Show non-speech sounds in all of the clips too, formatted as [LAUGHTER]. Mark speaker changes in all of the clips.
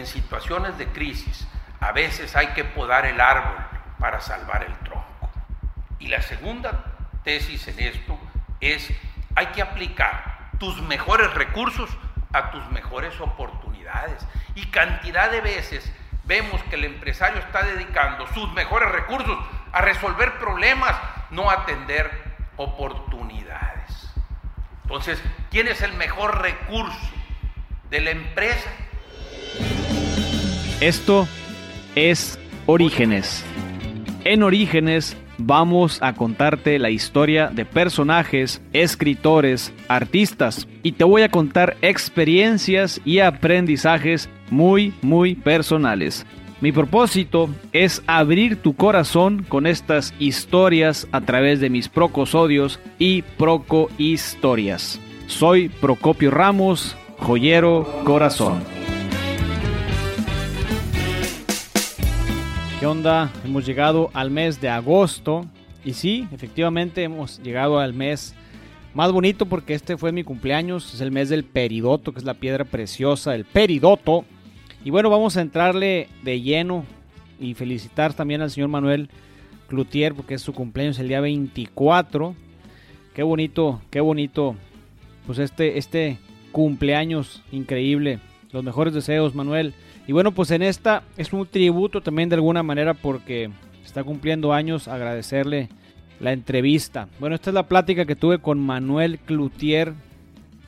Speaker 1: en situaciones de crisis, a veces hay que podar el árbol para salvar el tronco. Y la segunda tesis en esto es, hay que aplicar tus mejores recursos a tus mejores oportunidades. Y cantidad de veces vemos que el empresario está dedicando sus mejores recursos a resolver problemas, no atender oportunidades. Entonces, ¿quién es el mejor recurso de la empresa?
Speaker 2: Esto es Orígenes. En Orígenes vamos a contarte la historia de personajes, escritores, artistas y te voy a contar experiencias y aprendizajes muy, muy personales. Mi propósito es abrir tu corazón con estas historias a través de mis procosodios y proco historias. Soy Procopio Ramos, joyero corazón. ¿Qué onda? Hemos llegado al mes de agosto. Y sí, efectivamente hemos llegado al mes más bonito porque este fue mi cumpleaños. Es el mes del peridoto, que es la piedra preciosa, el peridoto. Y bueno, vamos a entrarle de lleno y felicitar también al señor Manuel Cloutier porque es su cumpleaños el día 24. Qué bonito, qué bonito. Pues este, este cumpleaños increíble. Los mejores deseos, Manuel. Y bueno, pues en esta es un tributo también de alguna manera porque está cumpliendo años, agradecerle la entrevista. Bueno, esta es la plática que tuve con Manuel Cloutier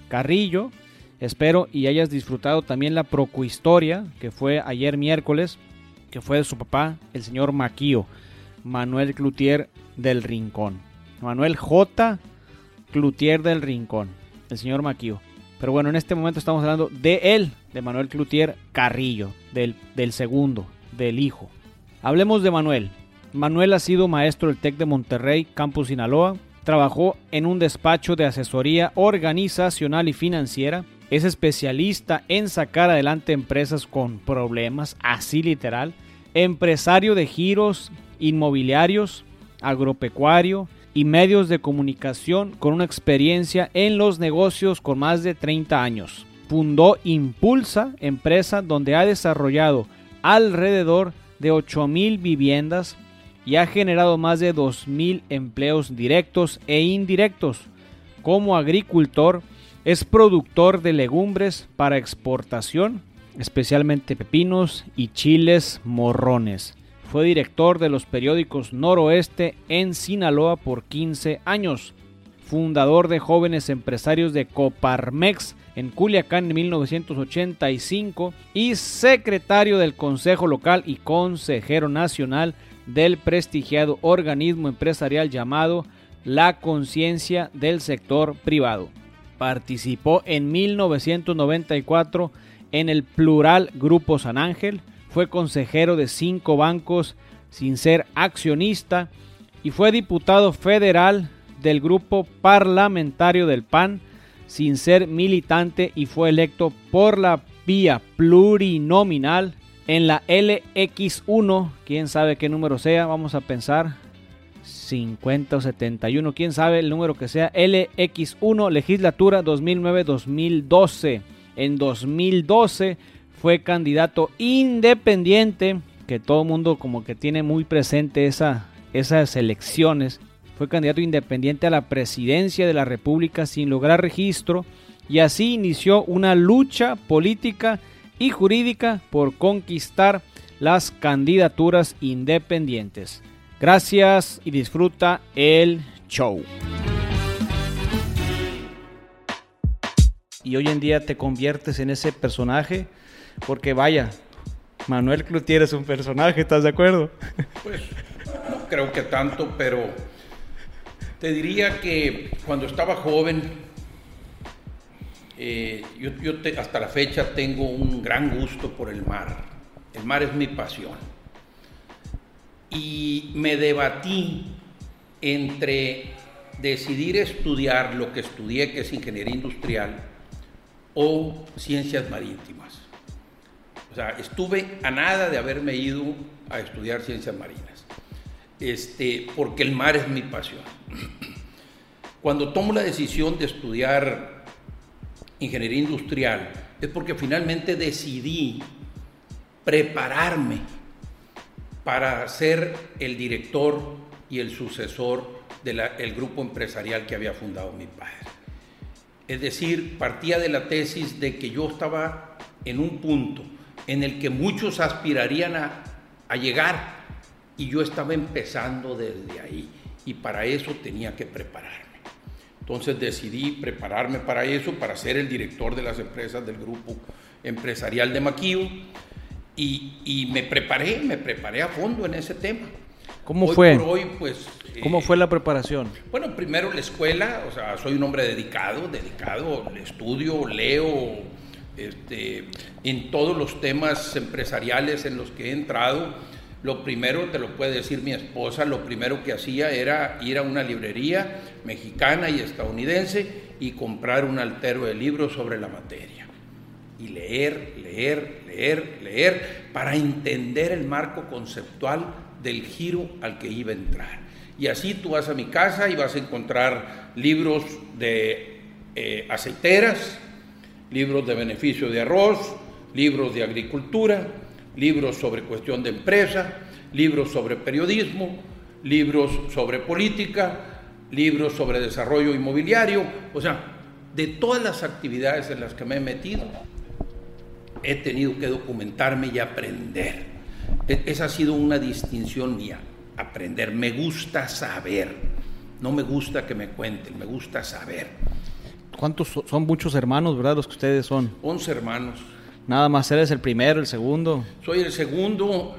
Speaker 2: Carrillo. Espero y hayas disfrutado también la procuhistoria que fue ayer miércoles, que fue de su papá, el señor Maquío, Manuel Cloutier del Rincón. Manuel J. Cloutier del Rincón, el señor Maquío. Pero bueno, en este momento estamos hablando de él, de Manuel Cloutier Carrillo, del, del segundo, del hijo. Hablemos de Manuel. Manuel ha sido maestro del TEC de Monterrey, Campus Sinaloa. Trabajó en un despacho de asesoría organizacional y financiera. Es especialista en sacar adelante empresas con problemas, así literal. Empresario de giros inmobiliarios, agropecuario, y medios de comunicación con una experiencia en los negocios con más de 30 años. Fundó Impulsa, empresa donde ha desarrollado alrededor de 8.000 viviendas y ha generado más de 2.000 empleos directos e indirectos. Como agricultor, es productor de legumbres para exportación, especialmente pepinos y chiles morrones. Fue director de los periódicos Noroeste en Sinaloa por 15 años. Fundador de Jóvenes Empresarios de Coparmex en Culiacán en 1985 y secretario del Consejo Local y consejero nacional del prestigiado organismo empresarial llamado La Conciencia del Sector Privado. Participó en 1994 en el plural Grupo San Ángel, fue consejero de cinco bancos sin ser accionista y fue diputado federal del grupo parlamentario del PAN sin ser militante y fue electo por la vía plurinominal en la LX1, quién sabe qué número sea, vamos a pensar 50 o 71, quién sabe el número que sea, LX1, legislatura 2009-2012. En 2012 fue candidato independiente, que todo el mundo como que tiene muy presente esa, esas elecciones. Fue candidato independiente a la presidencia de la República sin lograr registro y así inició una lucha política y jurídica por conquistar las candidaturas independientes. Gracias y disfruta el show. Y hoy en día te conviertes en ese personaje porque vaya, Manuel Cloutier es un personaje, ¿estás de acuerdo?
Speaker 1: Pues no creo que tanto, pero te diría que cuando estaba joven, eh, yo, hasta la fecha tengo un gran gusto por el mar. El mar es mi pasión. Y me debatí entre decidir estudiar lo que estudié, que es ingeniería industrial, o ciencias marítimas. O sea, estuve a nada de haberme ido a estudiar ciencias marinas, este, porque el mar es mi pasión. Cuando tomo la decisión de estudiar ingeniería industrial, es porque finalmente decidí prepararme para ser el director y el sucesor del grupo empresarial que había fundado mi padre. Es decir, partía de la tesis de que yo estaba en un punto en el que muchos aspirarían a, a llegar y yo estaba empezando desde ahí y para eso tenía que prepararme. Entonces decidí prepararme para eso, para ser el director de las empresas del grupo empresarial de Maquío y, me preparé, me preparé a fondo en ese tema.
Speaker 2: ¿Cómo fue?
Speaker 1: hoy, pues,
Speaker 2: ¿Cómo fue la preparación?
Speaker 1: Bueno, primero la escuela, o sea, soy un hombre dedicado, dedicado, estudio, leo, este, en todos los temas empresariales en los que he entrado. Lo primero, te lo puede decir mi esposa, lo primero que hacía era ir a una librería mexicana y estadounidense y comprar un altero de libros sobre la materia. Y leer, leer, leer, leer, para entender el marco conceptual del giro al que iba a entrar. Y así tú vas a mi casa y vas a encontrar libros de eh, aceiteras, libros de beneficio de arroz, libros de agricultura, libros sobre cuestión de empresa, libros sobre periodismo, libros sobre política, libros sobre desarrollo inmobiliario, o sea, de todas las actividades en las que me he metido, he tenido que documentarme y aprender. E, esa ha sido una distinción mía, aprender. Me gusta saber, no me gusta que me cuenten, me gusta saber.
Speaker 2: ¿Cuántos son muchos hermanos, verdad, los que ustedes son?
Speaker 1: Once hermanos.
Speaker 2: Nada más, eres el primero, el segundo.
Speaker 1: Soy el segundo,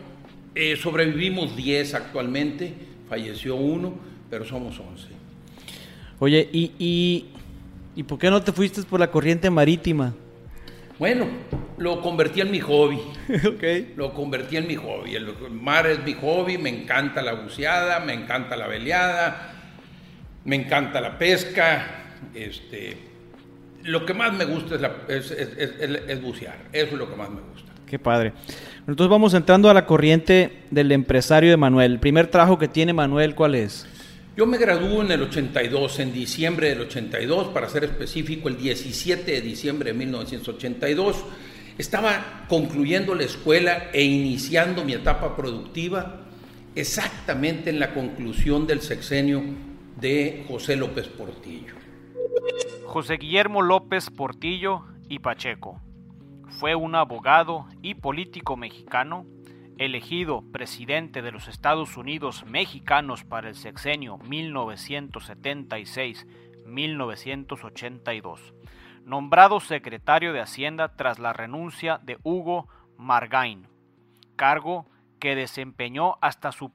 Speaker 1: eh, sobrevivimos diez actualmente, falleció uno, pero somos once.
Speaker 2: Oye, ¿y, y, ¿y por qué no te fuiste por la corriente marítima?
Speaker 1: Bueno, lo convertí en mi hobby. [LAUGHS] okay. Lo convertí en mi hobby. El mar es mi hobby, me encanta la buceada, me encanta la veleada, me encanta la pesca. Este, lo que más me gusta es, bucear. Eso es lo que más me gusta.
Speaker 2: Qué padre. Entonces vamos entrando a la corriente del empresario de Manuel. El primer trabajo que tiene Manuel, ¿cuál es?
Speaker 1: Yo me gradué en el 82, en diciembre del 82, para ser específico, el 17 de diciembre de 1982. Estaba concluyendo la escuela e iniciando mi etapa productiva exactamente en la conclusión del sexenio de José López Portillo.
Speaker 2: José Guillermo López Portillo y Pacheco. Fue un abogado y político mexicano elegido presidente de los Estados Unidos mexicanos para el sexenio 1976-1982, nombrado secretario de Hacienda tras la renuncia de Hugo Margain, cargo que desempeñó hasta su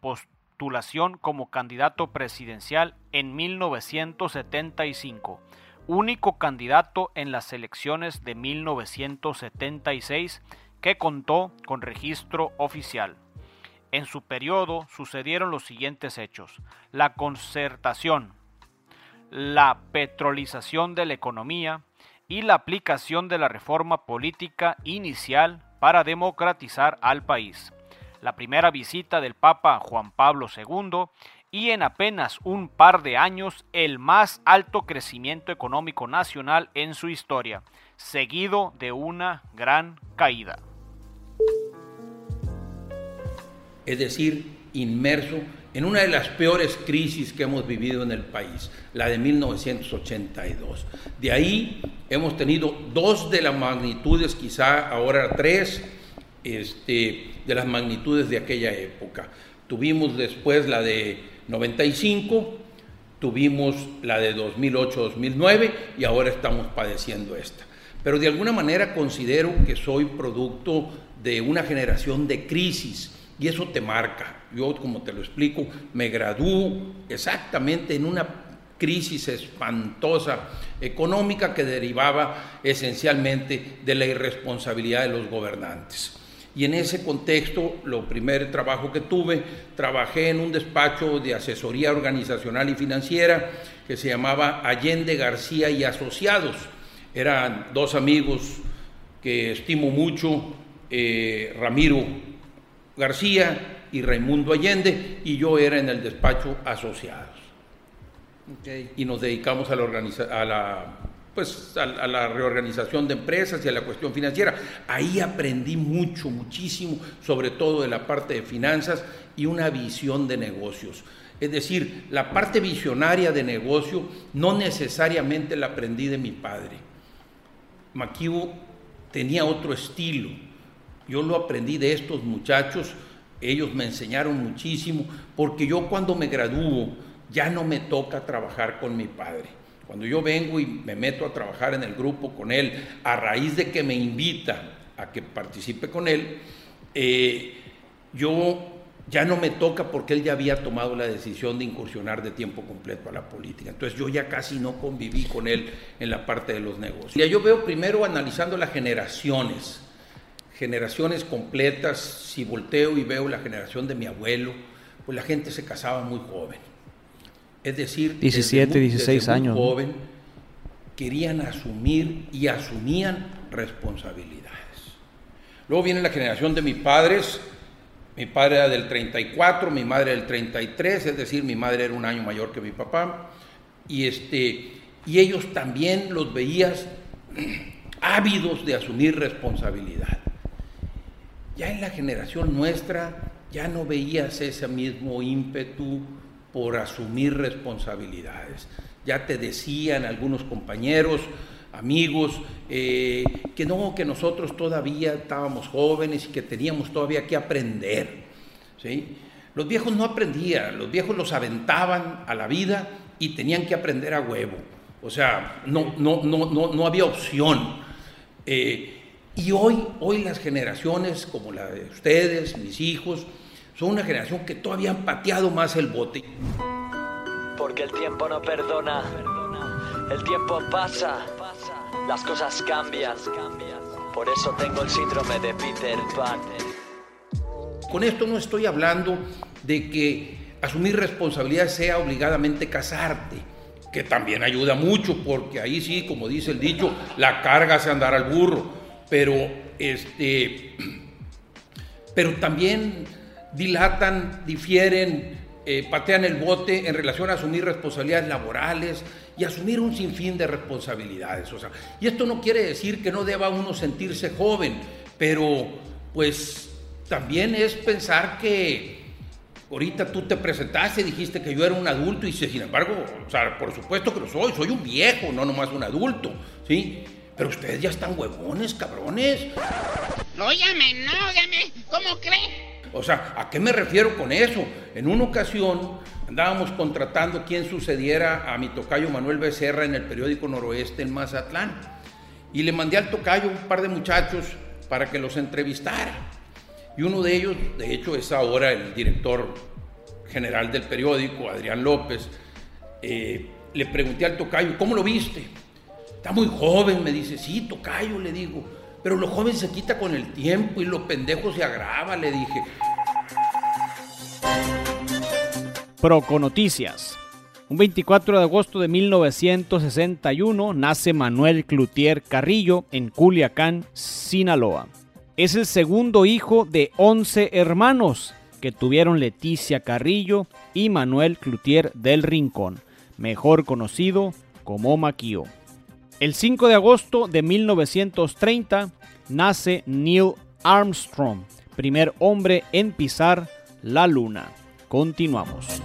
Speaker 2: como candidato presidencial en 1975, único candidato en las elecciones de 1976 que contó con registro oficial. En su periodo sucedieron los siguientes hechos. La concertación, la petrolización de la economía y la aplicación de la reforma política inicial para democratizar al país. La primera visita del Papa Juan Pablo II y en apenas un par de años el más alto crecimiento económico nacional en su historia, seguido de una gran caída.
Speaker 1: es decir, inmerso en una de las peores crisis que hemos vivido en el país, la de 1982. De ahí hemos tenido dos de las magnitudes, quizá ahora tres, este, de las magnitudes de aquella época. Tuvimos después la de 95, tuvimos la de 2008-2009 y ahora estamos padeciendo esta. Pero de alguna manera considero que soy producto de una generación de crisis y eso te marca. Yo, como te lo explico, me graduó exactamente en una crisis espantosa económica que derivaba esencialmente de la irresponsabilidad de los gobernantes. Y en ese contexto, lo primer trabajo que tuve, trabajé en un despacho de asesoría organizacional y financiera que se llamaba Allende García y Asociados. Eran dos amigos que estimo mucho, eh, Ramiro García y Raimundo Allende, y yo era en el despacho asociados. Y nos dedicamos a la, a la pues a, la reorganización de empresas y a la cuestión financiera. Ahí aprendí mucho, muchísimo, sobre todo de la parte de finanzas y una visión de negocios. Es decir, la parte visionaria de negocio no necesariamente la aprendí de mi padre. Maquivo tenía otro estilo. Yo lo aprendí de estos muchachos, ellos me enseñaron muchísimo, porque yo cuando me gradúo ya no me toca trabajar con mi padre cuando yo vengo y me meto a trabajar en el grupo con él, a raíz de que me invita a que participe con él, eh, yo ya no me toca porque él ya había tomado la decisión de incursionar de tiempo completo a la política. Entonces yo ya casi no conviví con él en la parte de los negocios. Ya yo veo primero analizando las generaciones, generaciones completas, si volteo y veo la generación de mi abuelo, pues la gente se casaba muy joven es decir,
Speaker 2: 17, 16 años.
Speaker 1: Joven, querían asumir y asumían responsabilidades. Luego viene la generación de mis padres. Mi padre era del 34, mi madre del 33, es decir, mi madre era un año mayor que mi papá. Y, este, y ellos también los veías [CLEARS THROAT] ávidos de asumir responsabilidad. Ya en la generación nuestra ya no veías ese mismo ímpetu, por asumir responsabilidades. Ya te decían algunos compañeros, amigos, eh, que no, que nosotros todavía estábamos jóvenes y que teníamos todavía que aprender. ¿sí? Los viejos no aprendían, los viejos los aventaban a la vida y tenían que aprender a huevo. O sea, no, no, no, no, no había opción. Eh, y hoy, hoy las generaciones como la de ustedes, mis hijos, son una generación que todavía han pateado más el bote.
Speaker 3: Porque el tiempo no perdona, el tiempo pasa, las cosas cambian. Por eso tengo el síndrome de Peter Pan.
Speaker 1: Con esto no estoy hablando de que asumir responsabilidad sea obligadamente casarte, que también ayuda mucho, porque ahí sí, como dice el dicho, la carga hace andar al burro, pero este, [CLEARS THROAT] pero también dilatan, difieren, eh, patean el bote en relación a asumir responsabilidades laborales y asumir un sinfín de responsabilidades. O sea, y esto no quiere decir que no deba uno sentirse joven, pero pues también es pensar que ahorita tú te presentaste, dijiste que yo era un adulto y sin embargo, o sea, por supuesto que lo soy, soy un viejo, no nomás un adulto, ¿sí? Pero ustedes ya están huevones, cabrones.
Speaker 4: Llame, no llame, ¿cómo cree?
Speaker 1: O sea, ¿a qué me refiero con eso? En una ocasión andábamos contratando quien sucediera a mi tocayo Manuel Becerra en el periódico Noroeste en Mazatlán. Y le mandé al tocayo un par de muchachos para que los entrevistara. Y uno de ellos, de hecho, es ahora el director general del periódico, Adrián López. Eh, le pregunté al tocayo, ¿cómo lo viste? Está muy joven, me dice, sí, tocayo, le digo. Pero lo joven se quita con el tiempo y lo pendejo se agrava, le dije.
Speaker 2: Proco Noticias. Un 24 de agosto de 1961 nace Manuel Cloutier Carrillo en Culiacán, Sinaloa. Es el segundo hijo de 11 hermanos que tuvieron Leticia Carrillo y Manuel Cloutier del Rincón, mejor conocido como Maquio. El 5 de agosto de 1930 nace Neil Armstrong, primer hombre en pisar la luna. Continuamos.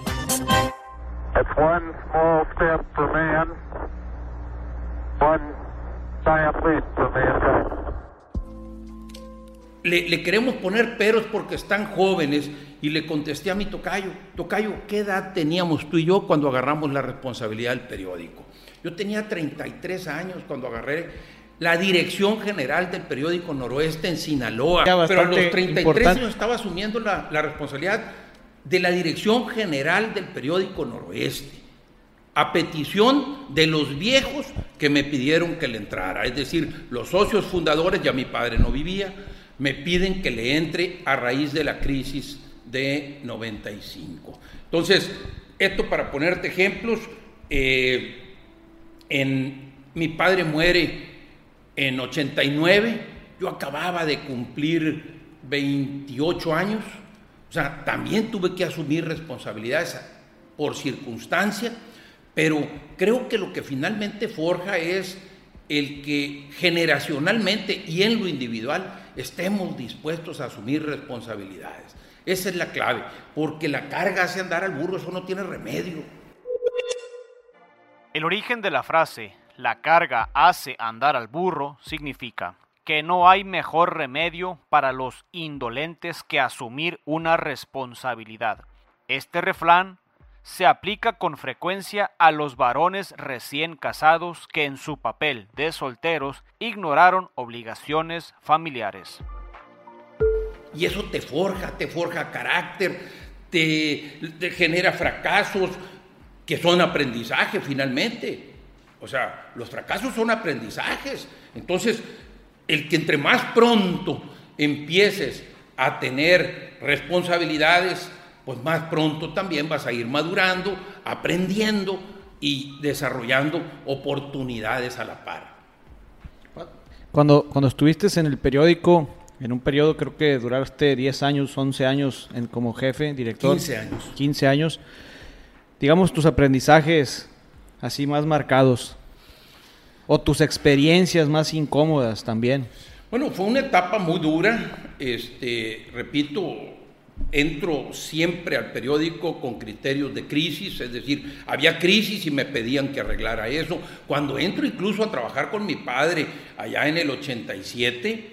Speaker 1: Le, le, queremos poner peros porque están jóvenes y le contesté a mi tocayo, tocayo, ¿qué edad teníamos tú y yo cuando agarramos la responsabilidad del periódico? Yo tenía 33 años cuando agarré la dirección general del periódico Noroeste en Sinaloa. Pero a los 33 años estaba asumiendo la, la responsabilidad de la dirección general del periódico Noroeste a petición de los viejos que me pidieron que le entrara. Es decir, los socios fundadores, ya mi padre no vivía, me piden que le entre a raíz de la crisis de 95. Entonces, esto para ponerte ejemplos, eh, en, mi padre muere en 89, yo acababa de cumplir 28 años, o sea, también tuve que asumir responsabilidades por circunstancia, pero creo que lo que finalmente forja es el que generacionalmente y en lo individual estemos dispuestos a asumir responsabilidades. Esa es la clave, porque la carga hace andar al burro, eso no tiene remedio.
Speaker 2: El origen de la frase la carga hace andar al burro significa que no hay mejor remedio para los indolentes que asumir una responsabilidad. Este refrán se aplica con frecuencia a los varones recién casados que en su papel de solteros ignoraron obligaciones familiares.
Speaker 1: Y eso te forja, te forja carácter, te, genera fracasos que son aprendizaje finalmente. O sea, los fracasos son aprendizajes. Entonces, el que entre más pronto empieces a tener responsabilidades, pues más pronto también vas a ir madurando, aprendiendo y desarrollando oportunidades a la par.
Speaker 2: Cuando, cuando estuviste en el periódico, en un periodo creo que duraste 10 años, 11 años en, como jefe, director.
Speaker 1: 15 años.
Speaker 2: 15 años. Digamos tus aprendizajes así más marcados o tus experiencias más incómodas también.
Speaker 1: Bueno, fue una etapa muy dura. Este, repito, entro siempre al periódico con criterios de crisis, es decir, había crisis y me pedían que arreglara eso. Cuando entro incluso a trabajar con mi padre allá en el 87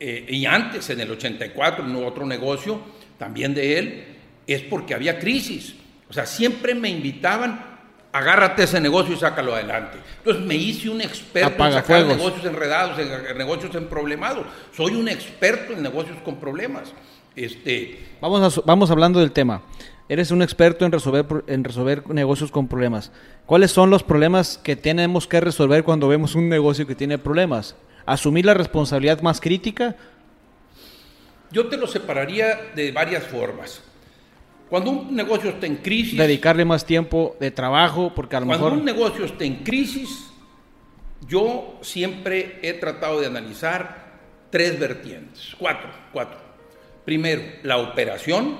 Speaker 1: eh, y antes en el 84 en otro negocio también de él, es porque había crisis. O sea, siempre me invitaban, agárrate ese negocio y sácalo adelante. Entonces me hice un experto en sacar negocios enredados, en negocios en problemados. Soy un experto en negocios con problemas. Este,
Speaker 2: vamos, vamos hablando del tema. Eres un experto en resolver, en resolver negocios con problemas. ¿Cuáles son los problemas que tenemos que resolver cuando vemos un negocio que tiene problemas? ¿Asumir la responsabilidad más crítica?
Speaker 1: Yo te lo separaría de varias formas. Cuando un negocio está en crisis...
Speaker 2: Dedicarle más tiempo de trabajo, porque a lo
Speaker 1: cuando
Speaker 2: mejor...
Speaker 1: Cuando un negocio está en crisis, yo siempre he tratado de analizar tres vertientes, cuatro, cuatro. Primero, la operación,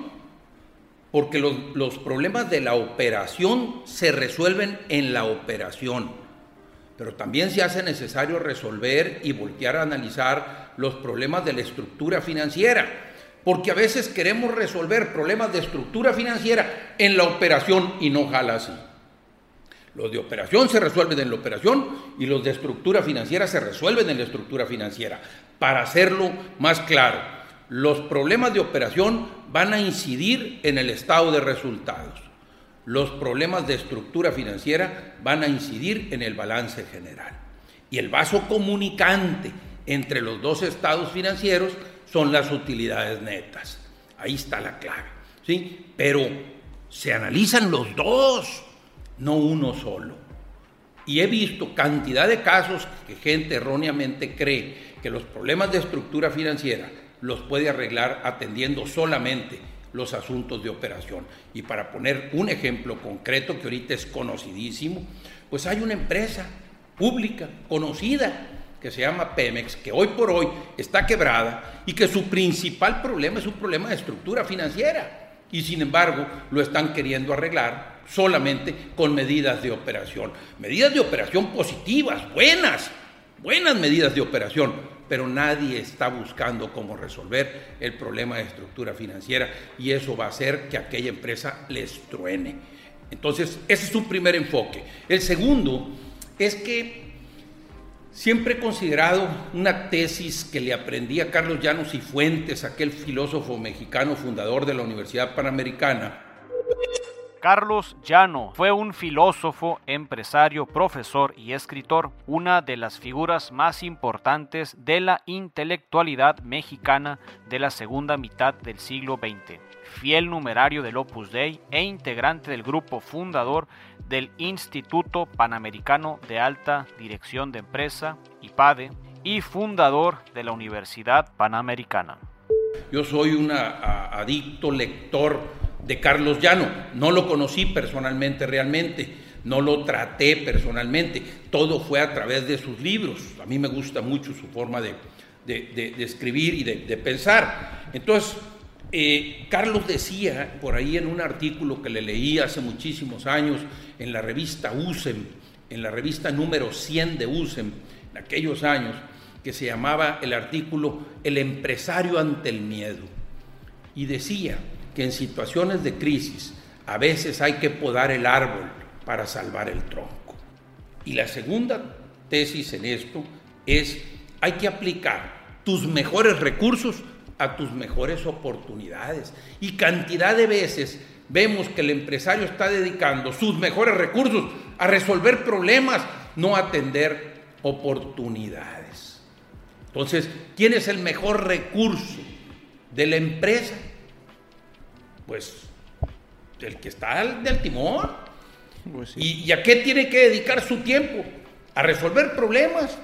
Speaker 1: porque los, problemas de la operación se resuelven en la operación, pero también se hace necesario resolver y voltear a analizar los problemas de la estructura financiera, porque a veces queremos resolver problemas de estructura financiera en la operación y no jala así. Los de operación se resuelven en la operación y los de estructura financiera se resuelven en la estructura financiera. Para hacerlo más claro, los problemas de operación van a incidir en el estado de resultados. Los problemas de estructura financiera van a incidir en el balance general. Y el vaso comunicante entre los dos estados financieros son las utilidades netas. Ahí está la clave. ¿sí? Pero se analizan los dos, no uno solo. Y he visto cantidad de casos que gente erróneamente cree que los problemas de estructura financiera los puede arreglar atendiendo solamente los asuntos de operación. Y para poner un ejemplo concreto que ahorita es conocidísimo, pues hay una empresa pública conocida que se llama Pemex, que hoy por hoy está quebrada y que su principal problema es un problema de estructura financiera. Y sin embargo lo están queriendo arreglar solamente con medidas de operación. Medidas de operación positivas, buenas, buenas medidas de operación, pero nadie está buscando cómo resolver el problema de estructura financiera y eso va a hacer que aquella empresa les truene. Entonces, ese es un primer enfoque. El segundo es que siempre he considerado una tesis que le aprendí a Carlos Llanos y Fuentes, aquel filósofo mexicano fundador de la Universidad Panamericana,
Speaker 2: Carlos Llano fue un filósofo, empresario, profesor y escritor, una de las figuras más importantes de la intelectualidad mexicana de la segunda mitad del siglo XX, fiel numerario del Opus Dei e integrante del grupo fundador del Instituto Panamericano de Alta Dirección de Empresa, IPADE, y fundador de la Universidad Panamericana.
Speaker 1: Yo soy un adicto lector de Carlos Llano. No lo conocí personalmente realmente, no lo traté personalmente, todo fue a través de sus libros. A mí me gusta mucho su forma de, escribir y de, pensar. Entonces, eh, Carlos decía por ahí en un artículo que le leí hace muchísimos años en la revista USEM, en la revista número 100 de USEM, en aquellos años que se llamaba el artículo El empresario ante el miedo. Y decía que en situaciones de crisis a veces hay que podar el árbol para salvar el tronco. Y la segunda tesis en esto es hay que aplicar tus mejores recursos a tus mejores oportunidades. Y cantidad de veces vemos que el empresario está dedicando sus mejores recursos a resolver problemas, no atender oportunidades. Entonces, ¿quién es el mejor recurso de la empresa? Pues el que está del timón. Pues ¿Y, ¿Y a qué tiene que dedicar su tiempo? ¿A resolver problemas?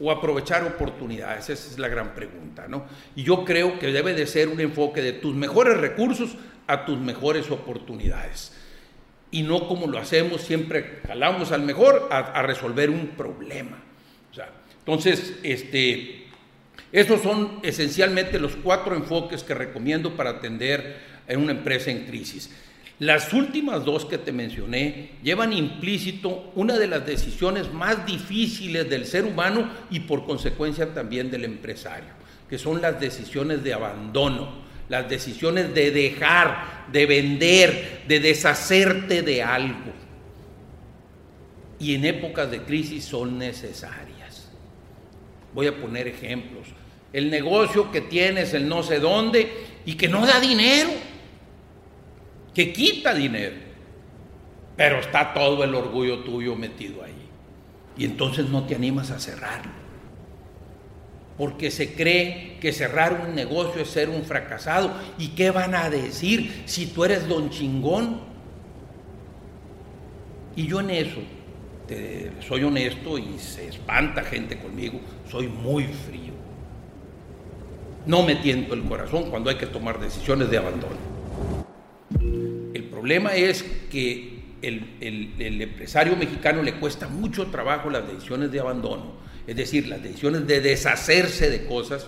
Speaker 1: o aprovechar oportunidades? Esa es la gran pregunta, ¿no? Y yo creo que debe de ser un enfoque de tus mejores recursos a tus mejores oportunidades. Y no como lo hacemos, siempre jalamos al mejor a, resolver un problema. O sea, entonces, este, esos son esencialmente los cuatro enfoques que recomiendo para atender en una empresa en crisis. Las últimas dos que te mencioné llevan implícito una de las decisiones más difíciles del ser humano y por consecuencia también del empresario, que son las decisiones de abandono, las decisiones de dejar, de vender, de deshacerte de algo. Y en épocas de crisis son necesarias. Voy a poner ejemplos. El negocio que tienes, el no sé dónde, y que no da dinero que quita dinero, pero está todo el orgullo tuyo metido ahí. Y entonces no te animas a cerrarlo. Porque se cree que cerrar un negocio es ser un fracasado. ¿Y qué van a decir si tú eres don chingón? Y yo en eso, soy honesto y se espanta gente conmigo, soy muy frío. No me tiento el corazón cuando hay que tomar decisiones de abandono. El problema es que el, empresario mexicano le cuesta mucho trabajo las decisiones de abandono, es decir, las decisiones de deshacerse de cosas,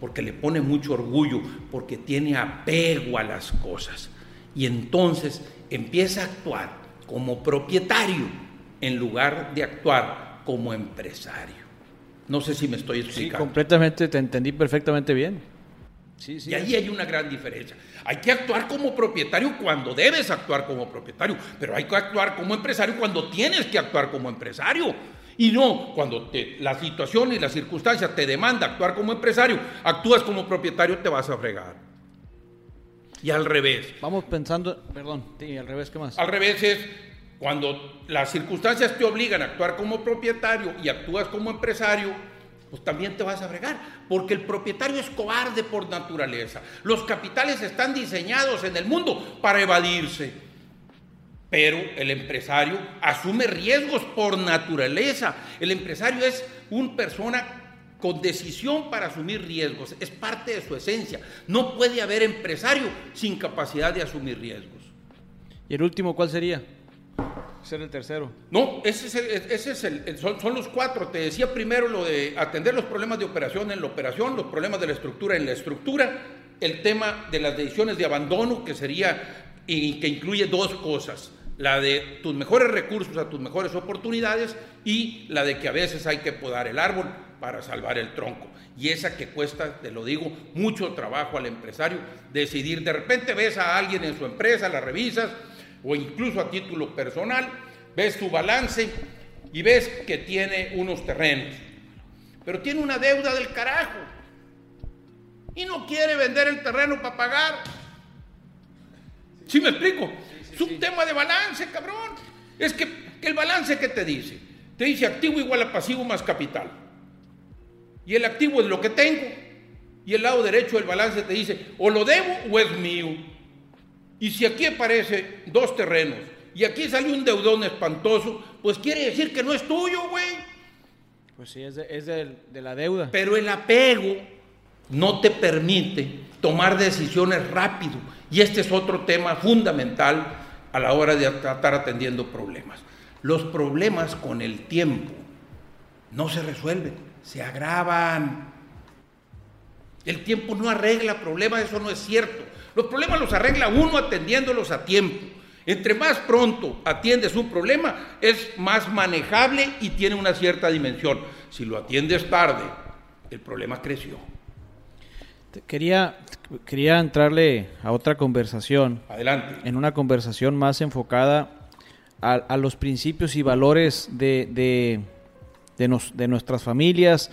Speaker 1: porque le pone mucho orgullo, porque tiene apego a las cosas. Y entonces empieza a actuar como propietario en lugar de actuar como empresario. No sé si me estoy explicando.
Speaker 2: Sí, completamente, te entendí perfectamente bien.
Speaker 1: Y ahí hay una gran diferencia. Hay que actuar como propietario cuando debes actuar como propietario, pero hay que actuar como empresario cuando tienes que actuar como empresario. Y no cuando la situación y las circunstancias te demanda actuar como empresario, actúas como propietario, te vas a fregar. Y al revés.
Speaker 2: Vamos pensando, perdón, al revés, ¿qué más?
Speaker 1: Al revés es cuando las circunstancias te obligan a actuar como propietario y actúas como empresario, pues también te vas a fregar, porque el propietario es cobarde por naturaleza. Los capitales están diseñados en el mundo para evadirse, pero el empresario asume riesgos por naturaleza. El empresario es una persona con decisión para asumir riesgos, es parte de su esencia. No puede haber empresario sin capacidad de asumir riesgos.
Speaker 2: ¿Y el último cuál sería? Ser el tercero.
Speaker 1: No, ese es, el, son, los cuatro. Te decía primero lo de atender los problemas de operación en la operación, los problemas de la estructura en la estructura, el tema de las decisiones de abandono, que sería y que incluye dos cosas. La de tus mejores recursos a tus mejores oportunidades y la de que a veces hay que podar el árbol para salvar el tronco. Y esa que cuesta, te lo digo, mucho trabajo al empresario decidir. De repente ves a alguien en su empresa, la revisas, o incluso a título personal, ves tu balance y ves que tiene unos terrenos, pero tiene una deuda del carajo y no quiere vender el terreno para pagar. ¿Sí me explico? es un tema de balance, cabrón. Es que, que el balance que te dice, te dice activo igual a pasivo más capital. Y el activo es lo que tengo. Y el lado derecho del balance te dice, o lo debo o es mío. Y si aquí aparece dos terrenos y aquí sale un deudón espantoso, pues quiere decir que no es tuyo, güey.
Speaker 2: Pues sí, es, de, la deuda.
Speaker 1: Pero el apego no te permite tomar decisiones rápido. Y este es otro tema fundamental a la hora de estar atendiendo problemas. Los problemas con el tiempo no se resuelven, se agravan. El tiempo no arregla problemas, eso no es cierto. Los problemas los arregla uno atendiéndolos a tiempo. Entre más pronto atiendes un problema, es más manejable y tiene una cierta dimensión. Si lo atiendes tarde, el problema creció.
Speaker 2: Quería, quería entrarle a otra conversación.
Speaker 1: Adelante.
Speaker 2: En una conversación más enfocada a, los principios y valores de, de, de, nuestras familias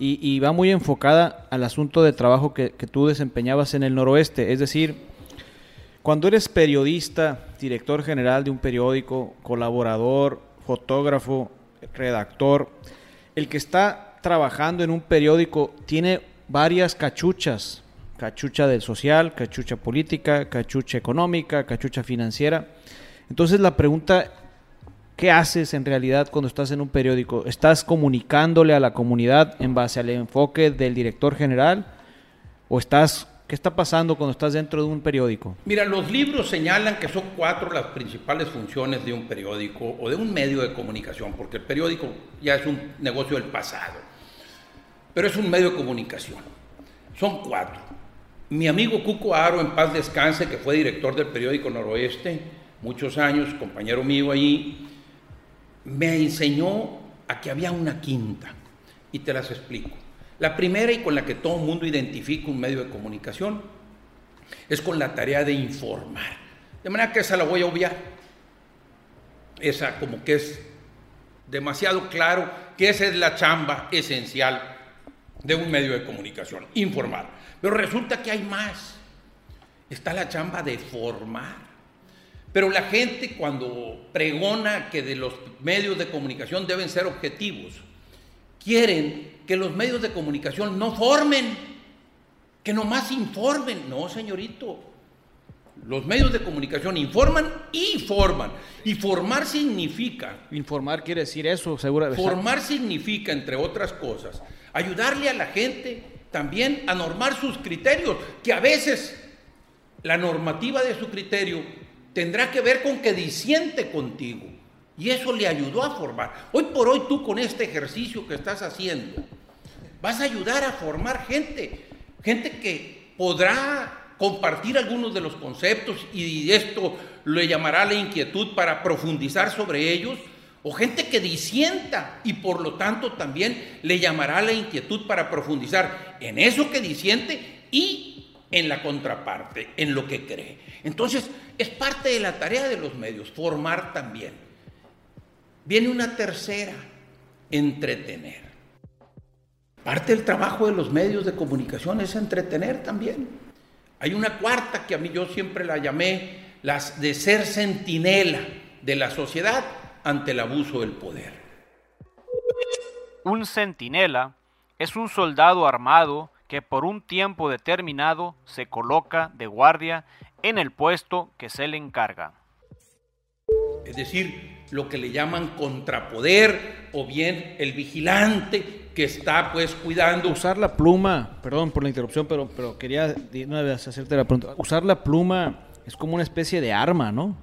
Speaker 2: y, va muy enfocada al asunto de trabajo que, que tú desempeñabas en el noroeste. Es decir, cuando eres periodista, director general de un periódico, colaborador, fotógrafo, redactor, el que está trabajando en un periódico tiene varias cachuchas, cachucha del social, cachucha política, cachucha económica, cachucha financiera. Entonces la pregunta, ¿qué haces en realidad cuando estás en un periódico? ¿Estás comunicándole a la comunidad en base al enfoque del director general? ¿O estás, qué está pasando cuando estás dentro de un periódico?
Speaker 1: Mira, los libros señalan que son cuatro las principales funciones de un periódico o de un medio de comunicación, porque el periódico ya es un negocio del pasado pero es un medio de comunicación. Son cuatro. Mi amigo Cuco Aro, en paz descanse, que fue director del periódico Noroeste, muchos años, compañero mío allí, me enseñó a que había una quinta, y te las explico. La primera y con la que todo el mundo identifica un medio de comunicación es con la tarea de informar. De manera que esa la voy a obviar. Esa como que es demasiado claro que esa es la chamba esencial de un medio de comunicación, informar. Pero resulta que hay más. Está la chamba de formar. Pero la gente cuando pregona que de los medios de comunicación deben ser objetivos, quieren que los medios de comunicación no formen, que nomás informen. No, señorito. Los medios de comunicación informan y forman. Y formar significa...
Speaker 2: Informar quiere decir eso, seguro.
Speaker 1: Formar significa, entre otras cosas, ayudarle a la gente también a normar sus criterios, que a veces la normativa de su criterio tendrá que ver con que disiente contigo. Y eso le ayudó a formar. Hoy por hoy tú con este ejercicio que estás haciendo, vas a ayudar a formar gente, gente que podrá compartir algunos de los conceptos y esto le llamará la inquietud para profundizar sobre ellos o gente que disienta y por lo tanto también le llamará la inquietud para profundizar en eso que disiente y en la contraparte, en lo que cree. Entonces, es parte de la tarea de los medios, formar también. Viene una tercera, entretener. Parte del trabajo de los medios de comunicación es entretener también. Hay una cuarta que a mí yo siempre la llamé las de ser centinela de la sociedad ante el abuso del poder.
Speaker 2: Un centinela es un soldado armado que por un tiempo determinado se coloca de guardia en el puesto que se le encarga.
Speaker 1: Es decir, lo que le llaman contrapoder o bien el vigilante que está pues cuidando.
Speaker 2: Usar la pluma, perdón por la interrupción, pero, pero quería una vez hacerte la pregunta. Usar la pluma es como una especie de arma, ¿no?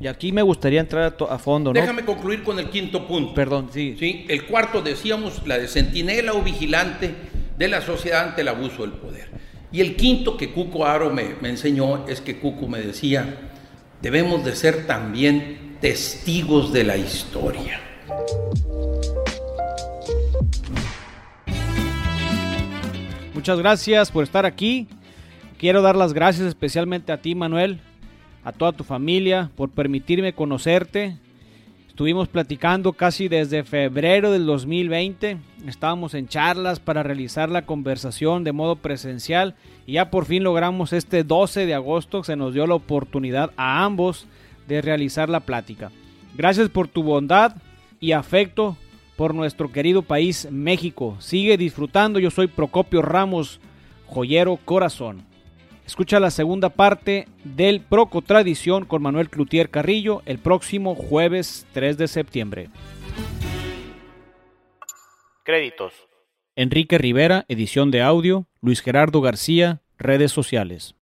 Speaker 2: Y aquí me gustaría entrar a, fondo, ¿no?
Speaker 1: Déjame concluir con el quinto punto.
Speaker 2: Perdón, sí.
Speaker 1: Sí, el cuarto decíamos la de centinela o vigilante de la sociedad ante el abuso del poder. Y el quinto que Cuco Aro me, enseñó es que Cuco me decía, debemos de ser también testigos de la historia.
Speaker 2: Muchas gracias por estar aquí. Quiero dar las gracias especialmente a ti, Manuel, a toda tu familia por permitirme conocerte. Estuvimos platicando casi desde febrero del 2020. Estábamos en charlas para realizar la conversación de modo presencial y ya por fin logramos este 12 de agosto. Se nos dio la oportunidad a ambos de realizar la plática. Gracias por tu bondad y afecto por nuestro querido país México. Sigue disfrutando. Yo soy Procopio Ramos, joyero corazón. Escucha la segunda parte del Proco Tradición con Manuel Cloutier Carrillo el próximo jueves 3 de septiembre. Créditos. Enrique Rivera, edición de audio. Luis Gerardo García, redes sociales.